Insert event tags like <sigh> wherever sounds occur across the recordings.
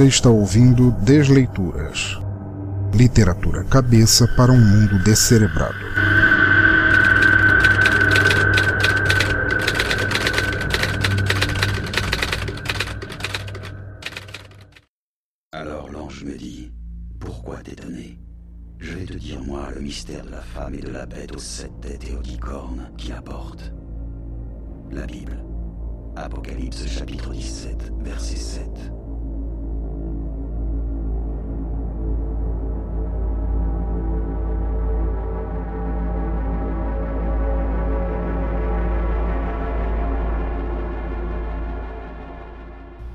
Você está ouvindo Desleituras. Literatura cabeça para um mundo descerebrado. Alors l'ange me dit Pourquoi t'étonner Je vais te dire, moi, le mystère de la femme et de la bête aux sept têtes et aux dix cornes qui la portent. La Bible. Apocalypse chapitre 17, verset 7.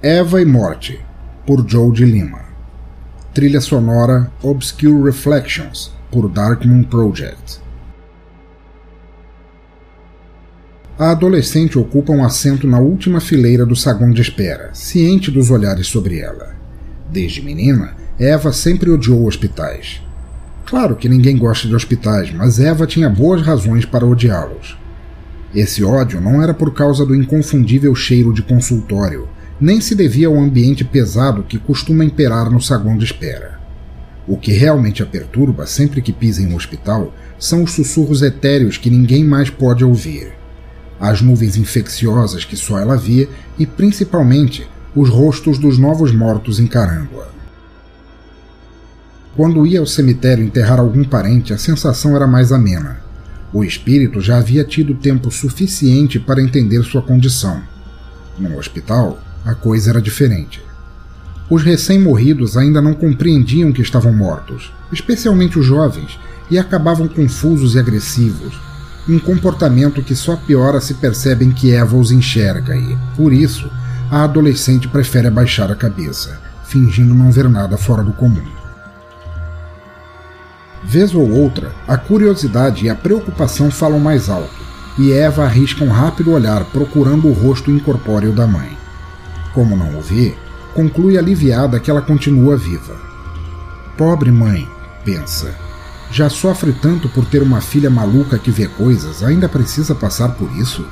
Eva e Morte, por Joe de Lima. Trilha sonora Obscure Reflections, por Dark Moon Project. A adolescente ocupa um assento na última fileira do saguão de espera, ciente dos olhares sobre ela. Desde menina, Eva sempre odiou hospitais. Claro que ninguém gosta de hospitais, mas Eva tinha boas razões para odiá-los. Esse ódio não era por causa do inconfundível cheiro de consultório, nem se devia ao ambiente pesado que costuma imperar no saguão de espera. O que realmente a perturba sempre que pisa em um hospital são os sussurros etéreos que ninguém mais pode ouvir, as nuvens infecciosas que só ela via e, principalmente, os rostos dos novos mortos encarando-a. Quando ia ao cemitério enterrar algum parente, a sensação era mais amena. O espírito já havia tido tempo suficiente para entender sua condição. No hospital, a coisa era diferente. Os recém-morridos ainda não compreendiam que estavam mortos, especialmente os jovens, e acabavam confusos e agressivos. Um comportamento que só piora se percebem que Eva os enxerga e, por isso, a adolescente prefere abaixar a cabeça, fingindo não ver nada fora do comum. Vez ou outra, a curiosidade e a preocupação falam mais alto, e Eva arrisca um rápido olhar procurando o rosto incorpóreo da mãe. Como não o vê, conclui aliviada que ela continua viva. Pobre mãe, pensa. Já sofre tanto por ter uma filha maluca que vê coisas, ainda precisa passar por isso?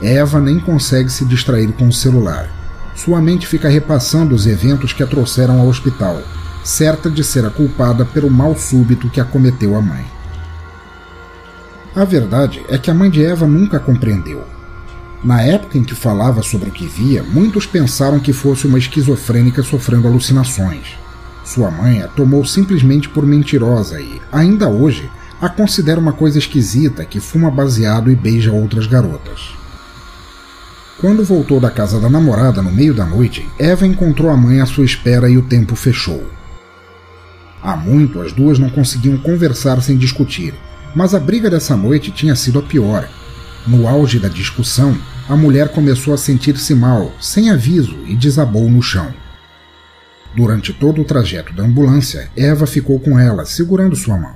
Eva nem consegue se distrair com o celular. Sua mente fica repassando os eventos que a trouxeram ao hospital, certa de ser a culpada pelo mal súbito que acometeu a mãe. A verdade é que a mãe de Eva nunca compreendeu. Na época em que falava sobre o que via, muitos pensaram que fosse uma esquizofrênica sofrendo alucinações. Sua mãe a tomou simplesmente por mentirosa e, ainda hoje, a considera uma coisa esquisita que fuma baseado e beija outras garotas. Quando voltou da casa da namorada no meio da noite, Eva encontrou a mãe à sua espera e o tempo fechou. Há muito as duas não conseguiam conversar sem discutir, mas a briga dessa noite tinha sido a pior. No auge da discussão, a mulher começou a sentir-se mal, sem aviso, e desabou no chão. Durante todo o trajeto da ambulância, Eva ficou com ela, segurando sua mão.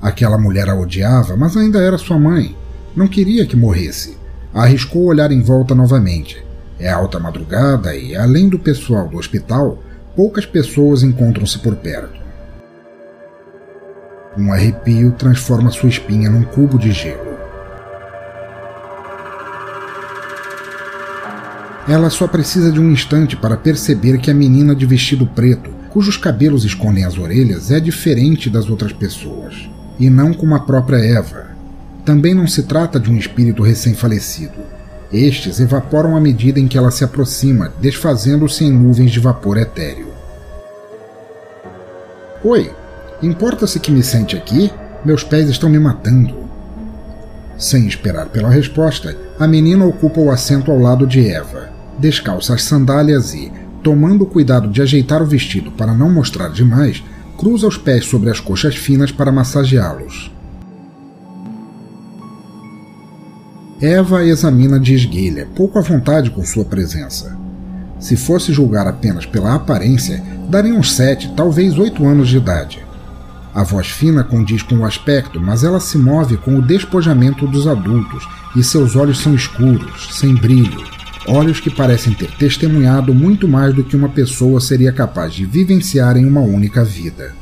Aquela mulher a odiava, mas ainda era sua mãe. Não queria que morresse. Arriscou olhar em volta novamente. É alta madrugada e, além do pessoal do hospital, poucas pessoas encontram-se por perto. Um arrepio transforma sua espinha num cubo de gelo. Ela só precisa de um instante para perceber que a menina de vestido preto, cujos cabelos escondem as orelhas, é diferente das outras pessoas, e não como a própria Eva. Também não se trata de um espírito recém-falecido. Estes evaporam à medida em que ela se aproxima, desfazendo-se em nuvens de vapor etéreo. Oi, importa-se que me sente aqui? Meus pés estão me matando. Sem esperar pela resposta, a menina ocupa o assento ao lado de Eva descalça as sandálias e, tomando o cuidado de ajeitar o vestido para não mostrar demais, cruza os pés sobre as coxas finas para massageá-los. Eva examina de esguelha, pouco à vontade com sua presença. Se fosse julgar apenas pela aparência, daria uns sete, talvez oito anos de idade. A voz fina condiz com o aspecto, mas ela se move com o despojamento dos adultos e seus olhos são escuros, sem brilho, olhos que parecem ter testemunhado muito mais do que uma pessoa seria capaz de vivenciar em uma única vida.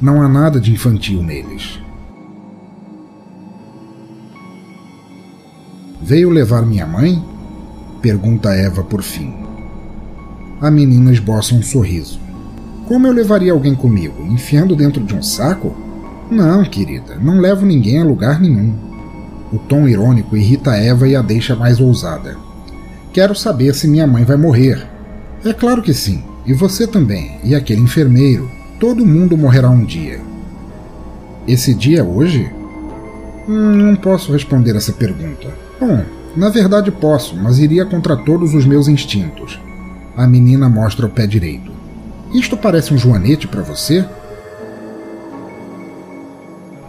Não há nada de infantil neles. Veio levar minha mãe? Pergunta Eva por fim. A menina esboça um sorriso. Como eu levaria alguém comigo? Enfiando dentro de um saco? Não, querida, não levo ninguém a lugar nenhum. O tom irônico irrita Eva e a deixa mais ousada. Quero saber se minha mãe vai morrer. É claro que sim, e você também, e aquele enfermeiro. Todo mundo morrerá um dia. Esse dia é hoje? Hum, não posso responder essa pergunta. Bom, na verdade posso, mas iria contra todos os meus instintos. A menina mostra o pé direito. Isto parece um joanete para você?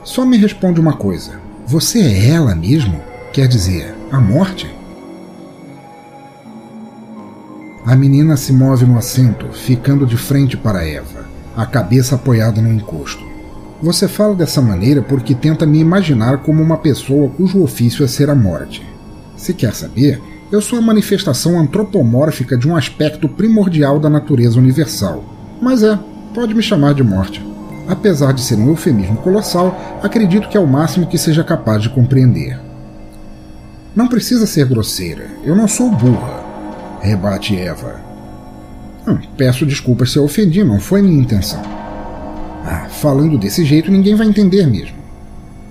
Só me responde uma coisa. Você é ela mesmo? Quer dizer, a morte? A menina se move no assento, ficando de frente para Eva, a cabeça apoiada no encosto. Você fala dessa maneira porque tenta me imaginar como uma pessoa cujo ofício é ser a morte. Se quer saber, eu sou a manifestação antropomórfica de um aspecto primordial da natureza universal. Mas é, pode me chamar de morte. Apesar de ser um eufemismo colossal, acredito que é o máximo que seja capaz de compreender. Não precisa ser grosseira, eu não sou burra, rebate Eva. Hum, peço desculpas se eu ofendi, não foi minha intenção. Ah, falando desse jeito ninguém vai entender mesmo.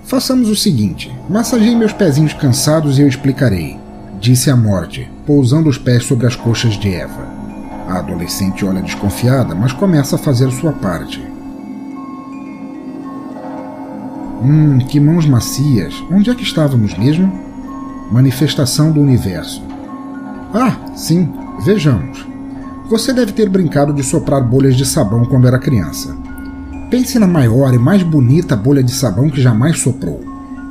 Façamos o seguinte: massageie meus pezinhos cansados e eu explicarei, disse a morte, pousando os pés sobre as coxas de Eva. A adolescente olha desconfiada, mas começa a fazer sua parte. Hum, que mãos macias. Onde é que estávamos mesmo? Manifestação do universo. Ah, sim, vejamos. Você deve ter brincado de soprar bolhas de sabão quando era criança. Pense na maior e mais bonita bolha de sabão que jamais soprou.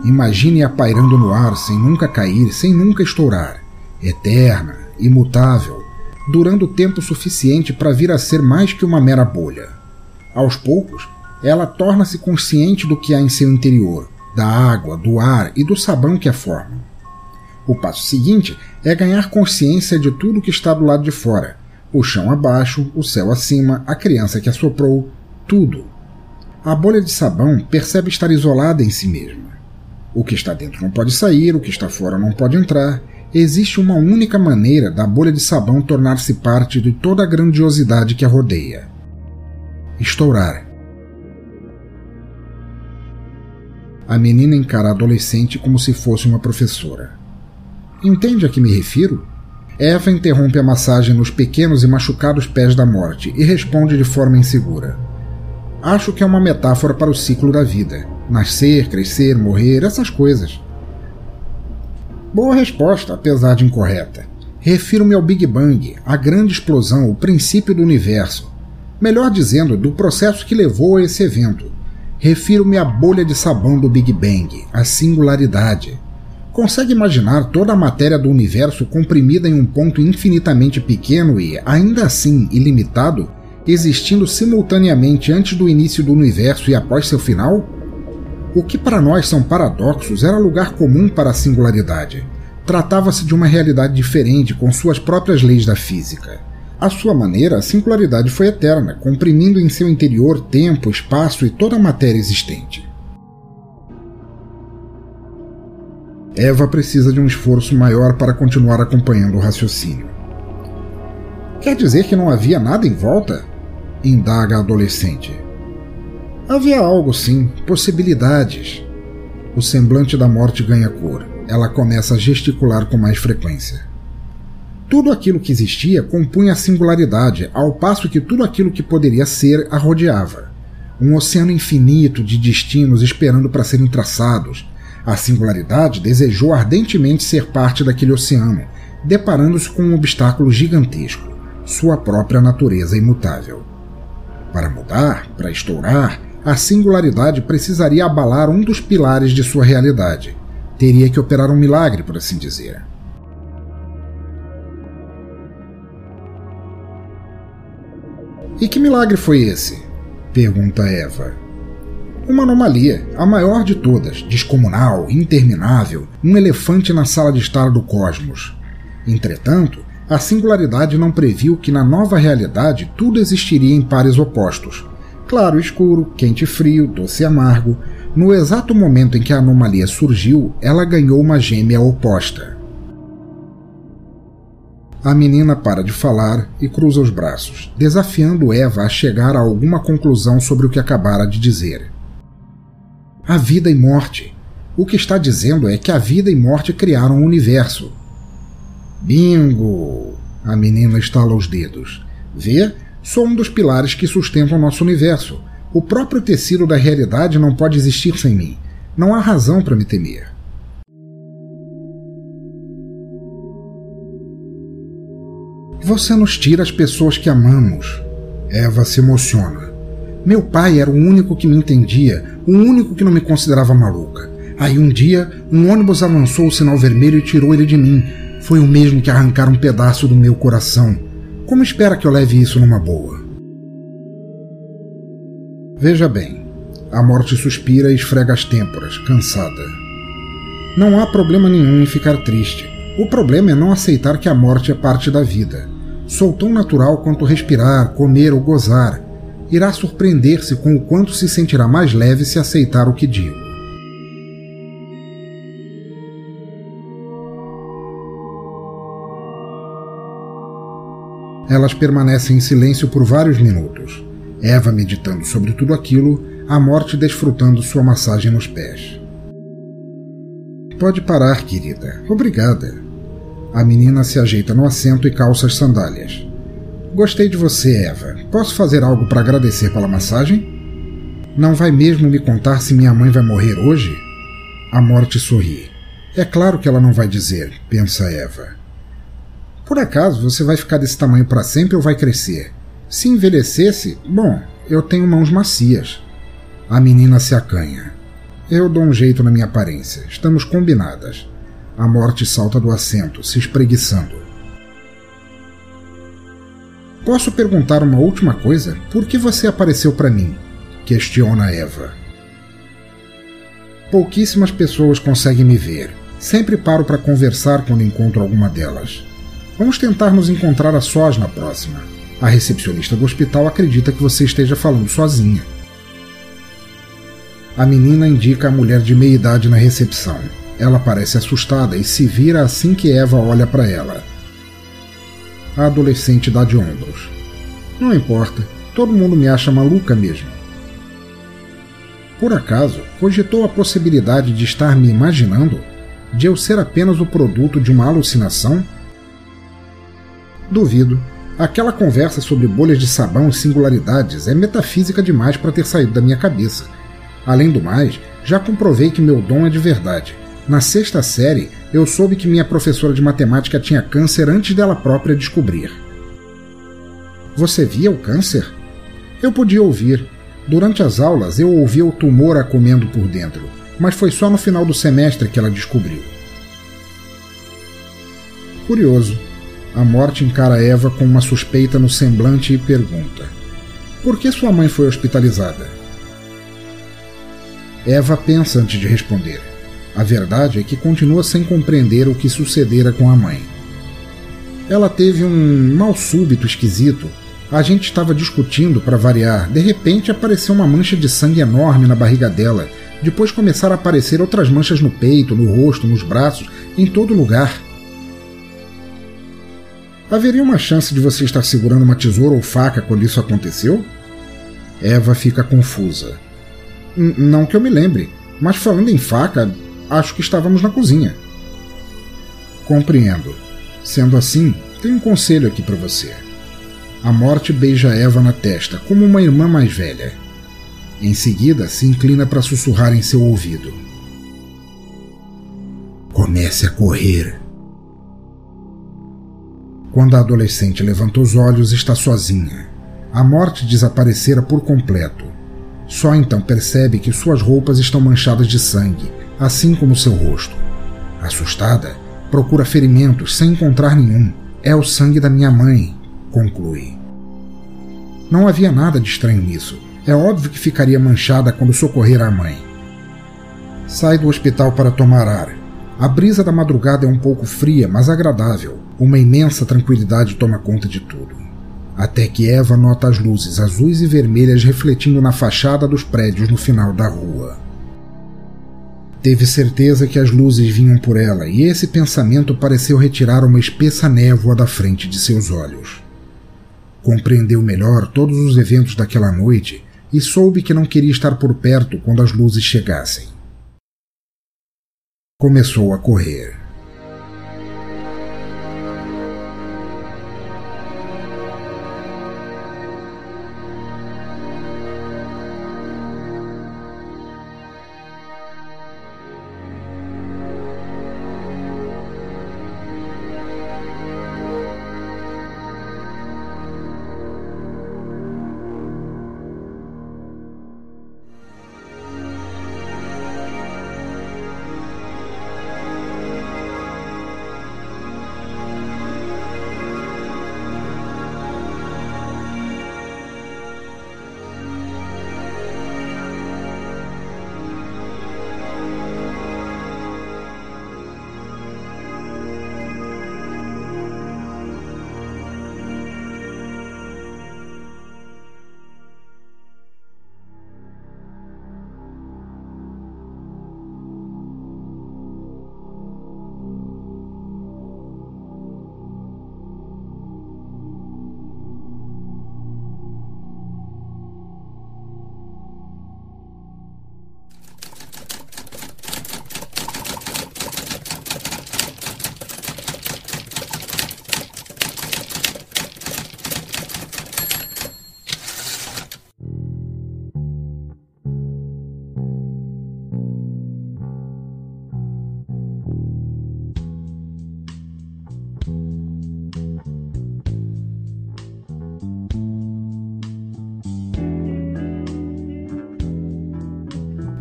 Imagine-a pairando no ar sem nunca cair, sem nunca estourar. Eterna, imutável, durando tempo suficiente para vir a ser mais que uma mera bolha. Aos poucos, ela torna-se consciente do que há em seu interior, da água, do ar e do sabão que a formam. O passo seguinte é ganhar consciência de tudo que está do lado de fora: o chão abaixo, o céu acima, a criança que assoprou, tudo. A bolha de sabão percebe estar isolada em si mesma. O que está dentro não pode sair, o que está fora não pode entrar. Existe uma única maneira da bolha de sabão tornar-se parte de toda a grandiosidade que a rodeia: estourar. A menina encara a adolescente como se fosse uma professora. Entende a que me refiro? Eva interrompe a massagem nos pequenos e machucados pés da morte e responde de forma insegura acho que é uma metáfora para o ciclo da vida. Nascer, crescer, morrer, essas coisas. Boa resposta, apesar de incorreta. Refiro-me ao Big Bang, a grande explosão, o princípio do universo. Melhor dizendo, do processo que levou a esse evento. Refiro-me à bolha de sabão do Big Bang, a singularidade. Consegue imaginar toda a matéria do universo comprimida em um ponto infinitamente pequeno e, ainda assim, ilimitado? existindo simultaneamente antes do início do universo e após seu final? O que para nós são paradoxos era lugar comum para a singularidade. Tratava-se de uma realidade diferente com suas próprias leis da física. À sua maneira, a singularidade foi eterna, comprimindo em seu interior tempo, espaço e toda a matéria existente. Eva precisa de um esforço maior para continuar acompanhando o raciocínio. Quer dizer que não havia nada em volta? indaga a adolescente. Havia algo, sim, possibilidades. O semblante da morte ganha cor. Ela começa a gesticular com mais frequência. Tudo aquilo que existia compunha a singularidade, ao passo que tudo aquilo que poderia ser a rodeava. Um oceano infinito de destinos esperando para serem traçados. A singularidade desejou ardentemente ser parte daquele oceano, deparando-se com um obstáculo gigantesco, sua própria natureza imutável. Para mudar, para estourar, a singularidade precisaria abalar um dos pilares de sua realidade. Teria que operar um milagre, por assim dizer. E que milagre foi esse? pergunta Eva. Uma anomalia, a maior de todas, descomunal, interminável, um elefante na sala de estar do cosmos. Entretanto, a singularidade não previu que na nova realidade tudo existiria em pares opostos. Claro escuro, quente frio, doce amargo. No exato momento em que a anomalia surgiu, ela ganhou uma gêmea oposta. A menina para de falar e cruza os braços, desafiando Eva a chegar a alguma conclusão sobre o que acabara de dizer. A vida e morte. O que está dizendo é que a vida e morte criaram o universo. Bingo! A menina estala os dedos. Vê? Sou um dos pilares que sustentam nosso universo. O próprio tecido da realidade não pode existir sem mim. Não há razão para me temer. Você nos tira as pessoas que amamos. Eva se emociona. Meu pai era o único que me entendia, o único que não me considerava maluca. Aí um dia, um ônibus avançou o sinal vermelho e tirou ele de mim. Foi o mesmo que arrancar um pedaço do meu coração. Como espera que eu leve isso numa boa? Veja bem, a morte suspira e esfrega as têmporas, cansada. Não há problema nenhum em ficar triste. O problema é não aceitar que a morte é parte da vida. Sou tão natural quanto respirar, comer ou gozar. Irá surpreender-se com o quanto se sentirá mais leve se aceitar o que digo. Elas permanecem em silêncio por vários minutos. Eva meditando sobre tudo aquilo, a morte desfrutando sua massagem nos pés. Pode parar, querida. Obrigada. A menina se ajeita no assento e calça as sandálias. Gostei de você, Eva. Posso fazer algo para agradecer pela massagem? Não vai mesmo me contar se minha mãe vai morrer hoje? A morte sorri. É claro que ela não vai dizer, pensa Eva. Por acaso você vai ficar desse tamanho para sempre ou vai crescer? Se envelhecesse, bom, eu tenho mãos macias. A menina se acanha. Eu dou um jeito na minha aparência. Estamos combinadas. A morte salta do assento, se espreguiçando. Posso perguntar uma última coisa? Por que você apareceu para mim? Questiona Eva. Pouquíssimas pessoas conseguem me ver. Sempre paro para conversar quando encontro alguma delas. Vamos tentar nos encontrar a sós na próxima. A recepcionista do hospital acredita que você esteja falando sozinha. A menina indica a mulher de meia idade na recepção. Ela parece assustada e se vira assim que Eva olha para ela. A adolescente dá de ombros. Não importa, todo mundo me acha maluca mesmo. Por acaso, cogitou a possibilidade de estar me imaginando? De eu ser apenas o produto de uma alucinação? Duvido. Aquela conversa sobre bolhas de sabão e singularidades é metafísica demais para ter saído da minha cabeça. Além do mais, já comprovei que meu dom é de verdade. Na sexta série, eu soube que minha professora de matemática tinha câncer antes dela própria descobrir. Você via o câncer? Eu podia ouvir. Durante as aulas, eu ouvia o tumor a comendo por dentro, mas foi só no final do semestre que ela descobriu. Curioso. A morte encara Eva com uma suspeita no semblante e pergunta: Por que sua mãe foi hospitalizada? Eva pensa antes de responder. A verdade é que continua sem compreender o que sucedera com a mãe. Ela teve um mal súbito esquisito. A gente estava discutindo para variar. De repente apareceu uma mancha de sangue enorme na barriga dela. Depois começaram a aparecer outras manchas no peito, no rosto, nos braços, em todo lugar. Haveria uma chance de você estar segurando uma tesoura ou faca quando isso aconteceu? Eva fica confusa. Não que eu me lembre, mas falando em faca, acho que estávamos na cozinha. Compreendo. Sendo assim, tenho um conselho aqui para você. A morte beija Eva na testa, como uma irmã mais velha. Em seguida, se inclina para sussurrar em seu ouvido. Comece a correr. Quando a adolescente levanta os olhos, está sozinha. A morte desaparecera por completo. Só então percebe que suas roupas estão manchadas de sangue, assim como seu rosto. Assustada, procura ferimentos sem encontrar nenhum. É o sangue da minha mãe, conclui. Não havia nada de estranho nisso. É óbvio que ficaria manchada quando socorrer a mãe. Sai do hospital para tomar ar. A brisa da madrugada é um pouco fria, mas agradável. Uma imensa tranquilidade toma conta de tudo. Até que Eva nota as luzes azuis e vermelhas refletindo na fachada dos prédios no final da rua. Teve certeza que as luzes vinham por ela, e esse pensamento pareceu retirar uma espessa névoa da frente de seus olhos. Compreendeu melhor todos os eventos daquela noite e soube que não queria estar por perto quando as luzes chegassem. Começou a correr.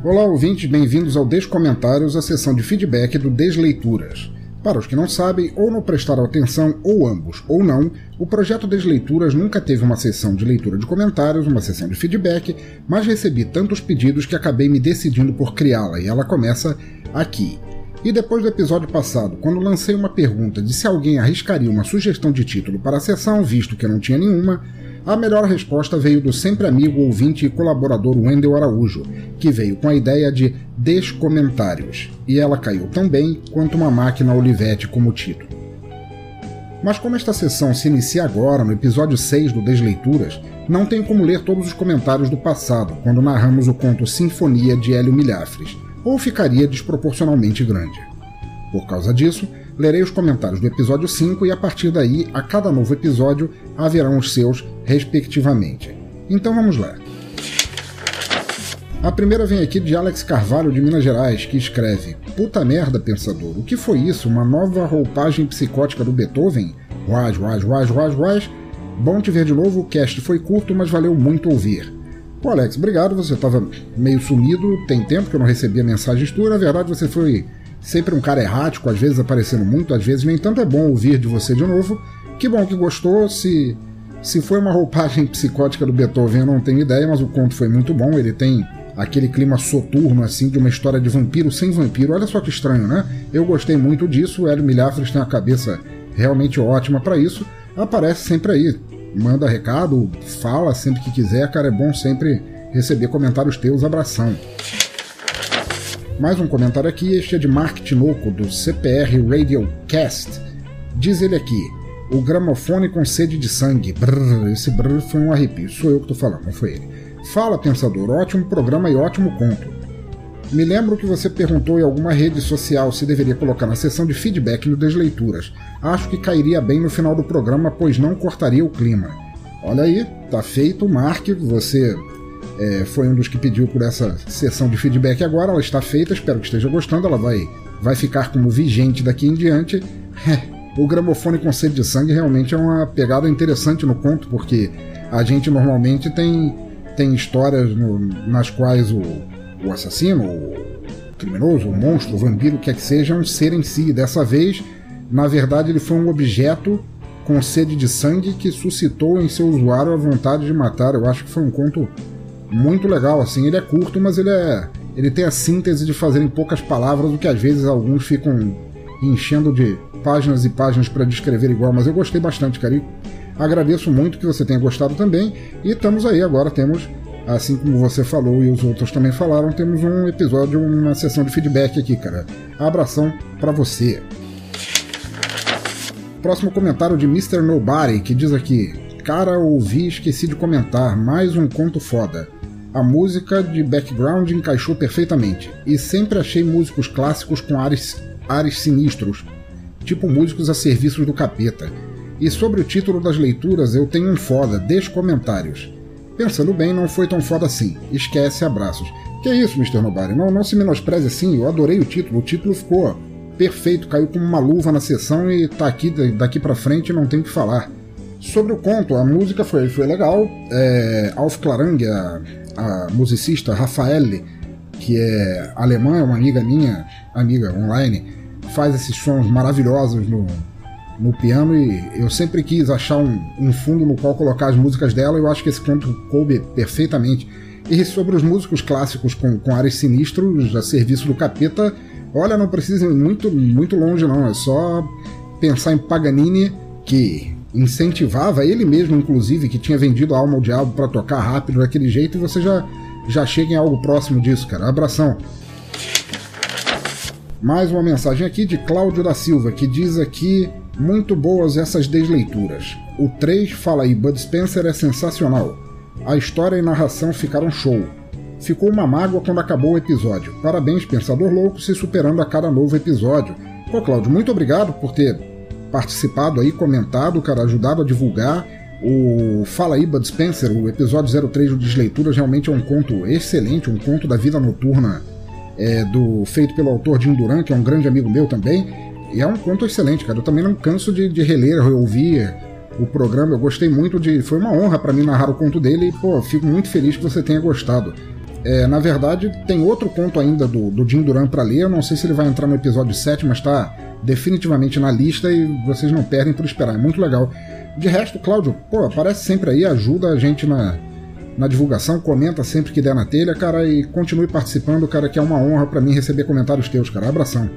Olá, ouvintes, bem-vindos ao Descomentários, a sessão de feedback do Desleituras. Para os que não sabem, ou não prestaram atenção, ou ambos, ou não, o projeto Desleituras nunca teve uma sessão de leitura de comentários, uma sessão de feedback, mas recebi tantos pedidos que acabei me decidindo por criá-la, e ela começa aqui. E depois do episódio passado, quando lancei uma pergunta de se alguém arriscaria uma sugestão de título para a sessão, visto que não tinha nenhuma, a melhor resposta veio do sempre amigo, ouvinte e colaborador Wendel Araújo, que veio com a ideia de Descomentários, e ela caiu tão bem quanto uma máquina Olivetti como título. Mas como esta sessão se inicia agora, no episódio 6 do Desleituras, não tem como ler todos os comentários do passado, quando narramos o conto Sinfonia de Hélio Milhafres, ou ficaria desproporcionalmente grande. Por causa disso, lerei os comentários do episódio 5 e a partir daí, a cada novo episódio, haverão os seus, respectivamente. Então vamos lá. A primeira vem aqui de Alex Carvalho, de Minas Gerais, que escreve: Puta merda, pensador, o que foi isso? Uma nova roupagem psicótica do Beethoven? Ruaz, ruaz, ruaz, ruaz, ruaz. Bom te ver de novo, o cast foi curto, mas valeu muito ouvir. Pô, Alex, obrigado, você estava meio sumido, tem tempo que eu não recebia mensagens tuas, na verdade você foi sempre um cara errático, às vezes aparecendo muito, às vezes nem tanto. É bom ouvir de você de novo. Que bom que gostou. Se, se foi uma <laughs> roupagem psicótica do Beethoven, eu não tenho ideia, mas o conto foi muito bom. Ele tem aquele clima soturno, assim, de uma história de vampiro sem vampiro. Olha só que estranho, né? Eu gostei muito disso. O Hélio Milhafres tem uma cabeça realmente ótima para isso. Aparece sempre aí. Manda recado, fala sempre que quiser, cara. É bom sempre receber comentários teus. Abração. Mais um comentário aqui, este é de Mark Tinoco, do CPR Radiocast. Diz ele aqui: o gramofone com sede de sangue. Brrr, esse brrr foi um arrepio. Sou eu que tô falando, não foi ele. Fala, pensador, ótimo programa e ótimo conto. Me lembro que você perguntou em alguma rede social se deveria colocar na seção de feedback no Desleituras. Acho que cairia bem no final do programa, pois não cortaria o clima. Olha aí, tá feito, Mark, você é, foi um dos que pediu por essa sessão de feedback agora. Ela está feita, espero que esteja gostando. Ela vai, vai ficar como vigente daqui em diante. <laughs> o gramofone com sede de sangue realmente é uma pegada interessante no conto, porque a gente normalmente tem, tem histórias no, nas quais o, o assassino, o criminoso, o monstro, o vampiro, o que é que seja, é um ser em si. Dessa vez, na verdade, ele foi um objeto com sede de sangue que suscitou em seu usuário a vontade de matar. Eu acho que foi um conto muito legal, assim. Ele é curto, mas ele é. Ele tem a síntese de fazer em poucas palavras o que às vezes alguns ficam enchendo de páginas e páginas para descrever igual, mas eu gostei bastante, cara. E agradeço muito que você tenha gostado também. E estamos aí agora, temos Assim como você falou e os outros também falaram, temos um episódio, uma sessão de feedback aqui, cara. Abração para você. Próximo comentário de Mr. Nobody, que diz aqui: Cara, ouvi e esqueci de comentar, mais um conto foda. A música de background encaixou perfeitamente, e sempre achei músicos clássicos com ares, ares sinistros, tipo músicos a serviço do capeta. E sobre o título das leituras, eu tenho um foda, deixe comentários. Pensando bem, não foi tão foda assim. Esquece abraços. Que é isso, Mr. Nobody? Não, não se menospreze assim, eu adorei o título. O título ficou perfeito, caiu como uma luva na sessão e tá aqui daqui para frente não tem o que falar. Sobre o conto, a música foi, foi legal. É, Alf Clarang, a, a musicista Rafaelle, que é alemã, é uma amiga minha, amiga online, faz esses sons maravilhosos no, no piano e eu sempre quis achar um, um, fundo no qual colocar as músicas dela e eu acho que esse canto coube perfeitamente. E sobre os músicos clássicos com, com áreas sinistros a serviço do capeta, olha, não precisa ir muito, muito longe não, é só pensar em Paganini, que incentivava ele mesmo, inclusive, que tinha vendido a alma ao diabo para tocar rápido daquele jeito, e você já, já chega em algo próximo disso, cara. Abração. Mais uma mensagem aqui de Cláudio da Silva, que diz aqui muito boas essas desleituras. O 3 fala aí, Bud Spencer é sensacional. A história e narração ficaram show. Ficou uma mágoa quando acabou o episódio. Parabéns, Pensador Louco, se superando a cada novo episódio. Pô, Cláudio, muito obrigado por ter participado aí, comentado, cara, ajudado a divulgar. O Fala aí, Bud Spencer, o episódio 03 do Desleituras, realmente é um conto excelente, um conto da vida noturna é, do feito pelo autor Jim Duran, que é um grande amigo meu também. E é um conto excelente, cara. Eu também não canso de, de reler, ouvir o programa. Eu gostei muito de. Foi uma honra para mim narrar o conto dele e, pô, fico muito feliz que você tenha gostado. É, na verdade, tem outro conto ainda do, do Jim Duran para ler. Eu não sei se ele vai entrar no episódio 7, mas está definitivamente na lista e vocês não perdem por esperar. É muito legal. De resto, Cláudio, pô, aparece sempre aí, ajuda a gente na, na divulgação, comenta sempre que der na telha, cara, e continue participando, cara, que é uma honra para mim receber comentários teus, cara. Abração.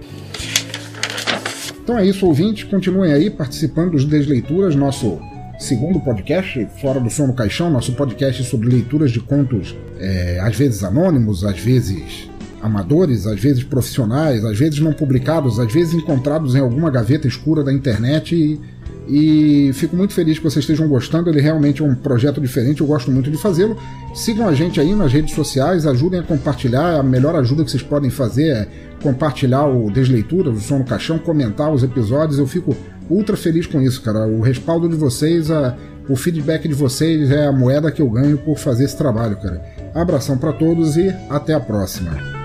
Então é isso, ouvintes. Continuem aí participando dos Desleituras, nosso segundo podcast, Fora do Som no Caixão, nosso podcast sobre leituras de contos, é, às vezes anônimos, às vezes amadores, às vezes profissionais, às vezes não publicados, às vezes encontrados em alguma gaveta escura da internet. E, e fico muito feliz que vocês estejam gostando. Ele realmente é um projeto diferente, eu gosto muito de fazê-lo. Sigam a gente aí nas redes sociais, ajudem a compartilhar. A melhor ajuda que vocês podem fazer é compartilhar o Desleitura, o Som no Caixão, comentar os episódios. Eu fico ultra feliz com isso, cara. O respaldo de vocês, a, o feedback de vocês é a moeda que eu ganho por fazer esse trabalho, cara. Abração para todos e até a próxima.